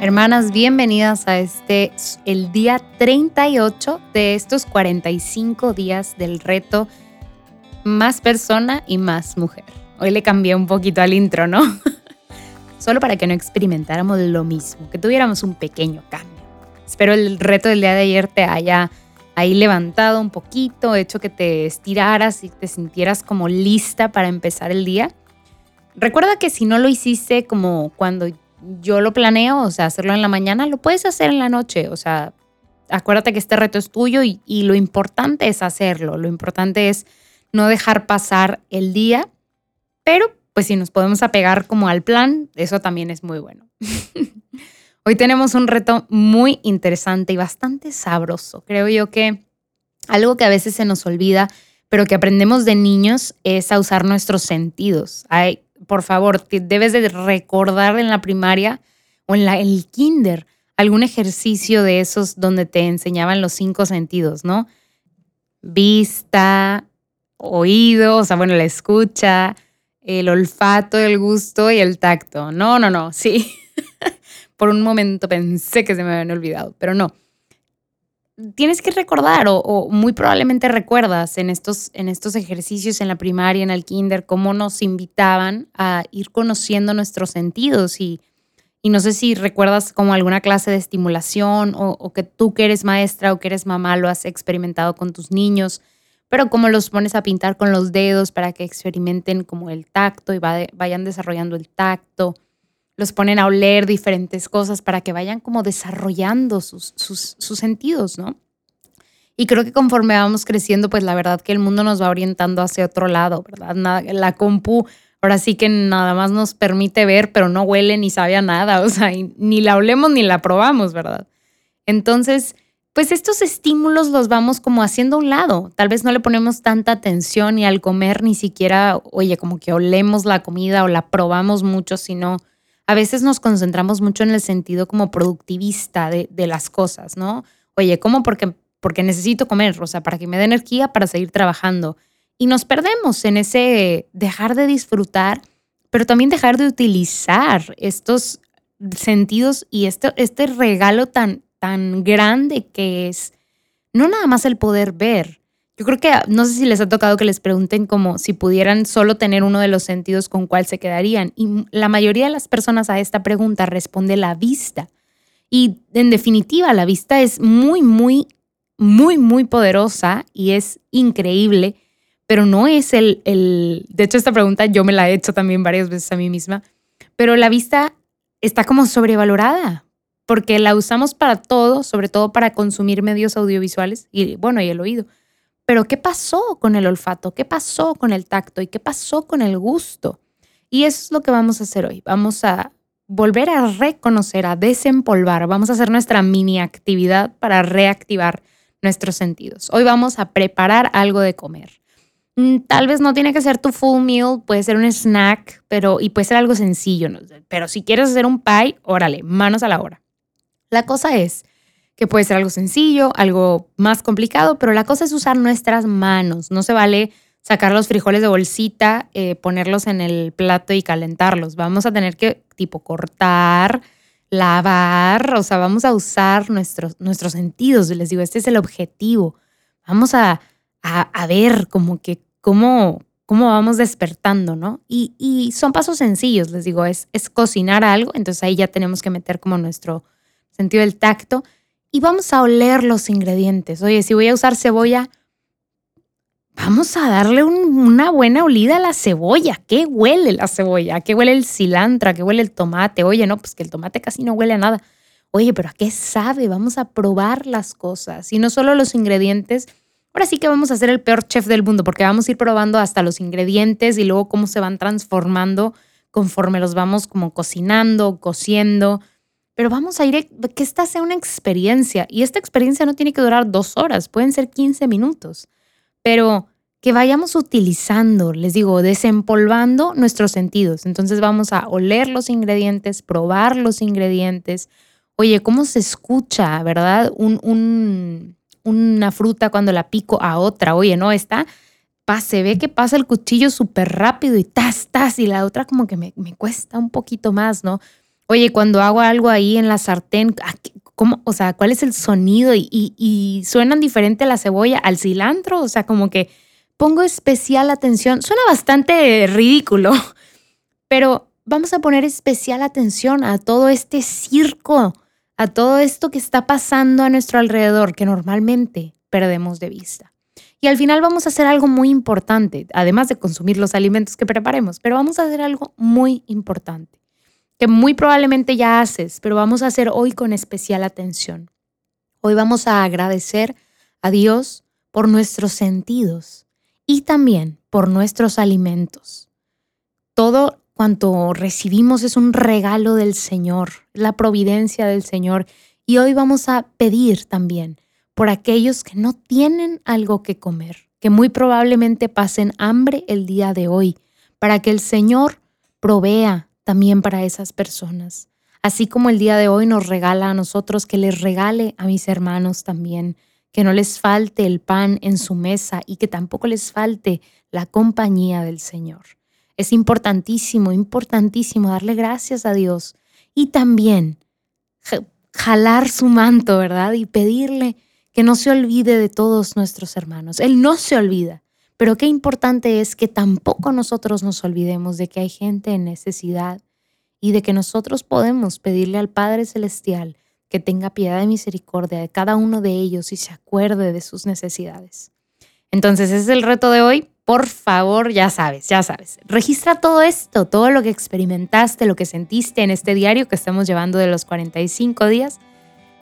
Hermanas, bienvenidas a este, el día 38 de estos 45 días del reto Más persona y más mujer. Hoy le cambié un poquito al intro, ¿no? Solo para que no experimentáramos lo mismo, que tuviéramos un pequeño cambio. Espero el reto del día de ayer te haya ahí levantado un poquito, hecho que te estiraras y te sintieras como lista para empezar el día. Recuerda que si no lo hiciste como cuando yo lo planeo, o sea, hacerlo en la mañana, lo puedes hacer en la noche, o sea, acuérdate que este reto es tuyo y, lo importante es hacerlo, lo importante es no dejar pasar el día, pero pues si nos podemos apegar como al plan, eso también es muy bueno. Hoy tenemos un reto muy interesante y bastante sabroso. Creo yo que algo que a veces se nos olvida, pero que aprendemos de niños es a usar nuestros sentidos. Hay, por favor, debes de recordar en la primaria o en la, el kinder algún ejercicio de esos donde te enseñaban los cinco sentidos, ¿no? Vista, oído, o sea, bueno, la escucha, el olfato, el gusto y el tacto. No, no, no, sí. por un momento pensé que se me habían olvidado, pero no tienes que recordar o, muy probablemente recuerdas en estos, en estos ejercicios en la primaria, en el kinder, cómo nos invitaban a ir conociendo nuestros sentidos y, y no sé si recuerdas como alguna clase de estimulación o, que tú que eres maestra o que eres mamá lo has experimentado con tus niños, pero cómo los pones a pintar con los dedos para que experimenten como el tacto y vayan desarrollando el tacto los ponen a oler diferentes cosas para que vayan como desarrollando sus, sus, sentidos, ¿no? Y creo que conforme vamos creciendo, pues la verdad que el mundo nos va orientando hacia otro lado, ¿verdad? La compu ahora sí que nada más nos permite ver, pero no huele ni sabe a nada, o sea, ni la olemos ni la probamos, ¿verdad? Entonces, pues estos estímulos los vamos como haciendo a un lado. Tal vez no le ponemos tanta atención y al comer ni siquiera, oye, como que olemos la comida o la probamos mucho, sino a veces nos concentramos mucho en el sentido como productivista de, las cosas, ¿no? Oye, ¿cómo? Porque, porque necesito comer, o sea, para que me dé energía para seguir trabajando. Y nos perdemos en ese dejar de disfrutar, pero también dejar de utilizar estos sentidos y este, este regalo tan, tan grande que es no nada más el poder ver, yo creo que no sé si les ha tocado que les pregunten como si pudieran solo tener uno de los sentidos con cuál se quedarían. Y la mayoría de las personas a esta pregunta responde la vista. Y en definitiva, la vista es muy, muy, muy, muy poderosa y es increíble, pero no es el, el... De hecho, esta pregunta yo me la he hecho también varias veces a mí misma, pero la vista está como sobrevalorada porque la usamos para todo, sobre todo para consumir medios audiovisuales y bueno, y el oído pero ¿qué pasó con el olfato? ¿Qué pasó con el tacto? ¿Y qué pasó con el gusto? Y eso es lo que vamos a hacer hoy. Vamos a volver a reconocer, a desempolvar. Vamos a hacer nuestra mini actividad para reactivar nuestros sentidos. Hoy vamos a preparar algo de comer. Mm, tal vez no tiene que ser tu full meal, puede ser un snack, pero y puede ser algo sencillo. Pero si quieres hacer un pie, órale, manos a la obra. La cosa es que puede ser algo sencillo, algo más complicado, pero la cosa es usar nuestras manos. No se vale sacar los frijoles de bolsita, eh, ponerlos en el plato y calentarlos. Vamos a tener que tipo cortar, lavar, o sea, vamos a usar nuestros, nuestros sentidos. Les digo, este es el objetivo. Vamos a, a, ver como que cómo, cómo vamos despertando, ¿no? Y, y, son pasos sencillos, les digo, es, es cocinar algo, entonces ahí ya tenemos que meter como nuestro sentido del tacto y vamos a oler los ingredientes. Oye, si voy a usar cebolla, vamos a darle una buena olida a la cebolla. ¿Qué huele la cebolla? qué huele el cilantro? qué huele el tomate? Oye, no, pues que el tomate casi no huele a nada. Oye, pero ¿a qué sabe? Vamos a probar las cosas. Y no solo los ingredientes. Ahora sí que vamos a ser el peor chef del mundo porque vamos a ir probando hasta los ingredientes y luego cómo se van transformando conforme los vamos como cocinando, cociendo pero vamos a ir, que esta sea una experiencia. Y esta experiencia no tiene que durar dos horas, pueden ser 15 minutos. Pero que vayamos utilizando, les digo, desempolvando nuestros sentidos. Entonces vamos a oler los ingredientes, probar los ingredientes. Oye, ¿cómo se escucha, verdad? Un, una fruta cuando la pico a otra. Oye, no, está se ve que pasa el cuchillo súper rápido y tas, tas, y la otra como que me, cuesta un poquito más, ¿no? Oye, cuando hago algo ahí en la sartén, ¿cómo, o sea, ¿cuál es el sonido? Y, y, suenan diferente la cebolla al cilantro, o sea, como que pongo especial atención. Suena bastante ridículo, pero vamos a poner especial atención a todo este circo, a todo esto que está pasando a nuestro alrededor, que normalmente perdemos de vista. Y al final vamos a hacer algo muy importante, además de consumir los alimentos que preparemos, pero vamos a hacer algo muy importante, que muy probablemente ya haces, pero vamos a hacer hoy con especial atención. Hoy vamos a agradecer a Dios por nuestros sentidos y también por nuestros alimentos. Todo cuanto recibimos es un regalo del Señor, la providencia del Señor. Y hoy vamos a pedir también por aquellos que no tienen algo que comer, que muy probablemente pasen hambre el día de hoy, para que el Señor provea también para esas personas. Así como el día de hoy nos regala a nosotros, que les regale a mis hermanos también, que no les falte el pan en su mesa y que tampoco les falte la compañía del Señor. Es importantísimo, importantísimo darle gracias a Dios y también jalar su manto, ¿verdad? Y pedirle que no se olvide de todos nuestros hermanos. Él no se olvida, pero qué importante es que tampoco nosotros nos olvidemos de que hay gente en necesidad y de que nosotros podemos pedirle al Padre Celestial que tenga piedad y misericordia de cada uno de ellos y se acuerde de sus necesidades. Entonces, ese es el reto de hoy. Por favor, ya sabes, ya sabes. Registra todo esto, todo lo que experimentaste, lo que sentiste en este diario que estamos llevando de los 45 días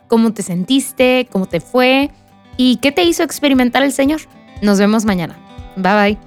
cómo te sentiste, cómo te fue y qué te hizo experimentar el Señor. Nos vemos mañana. Bye bye.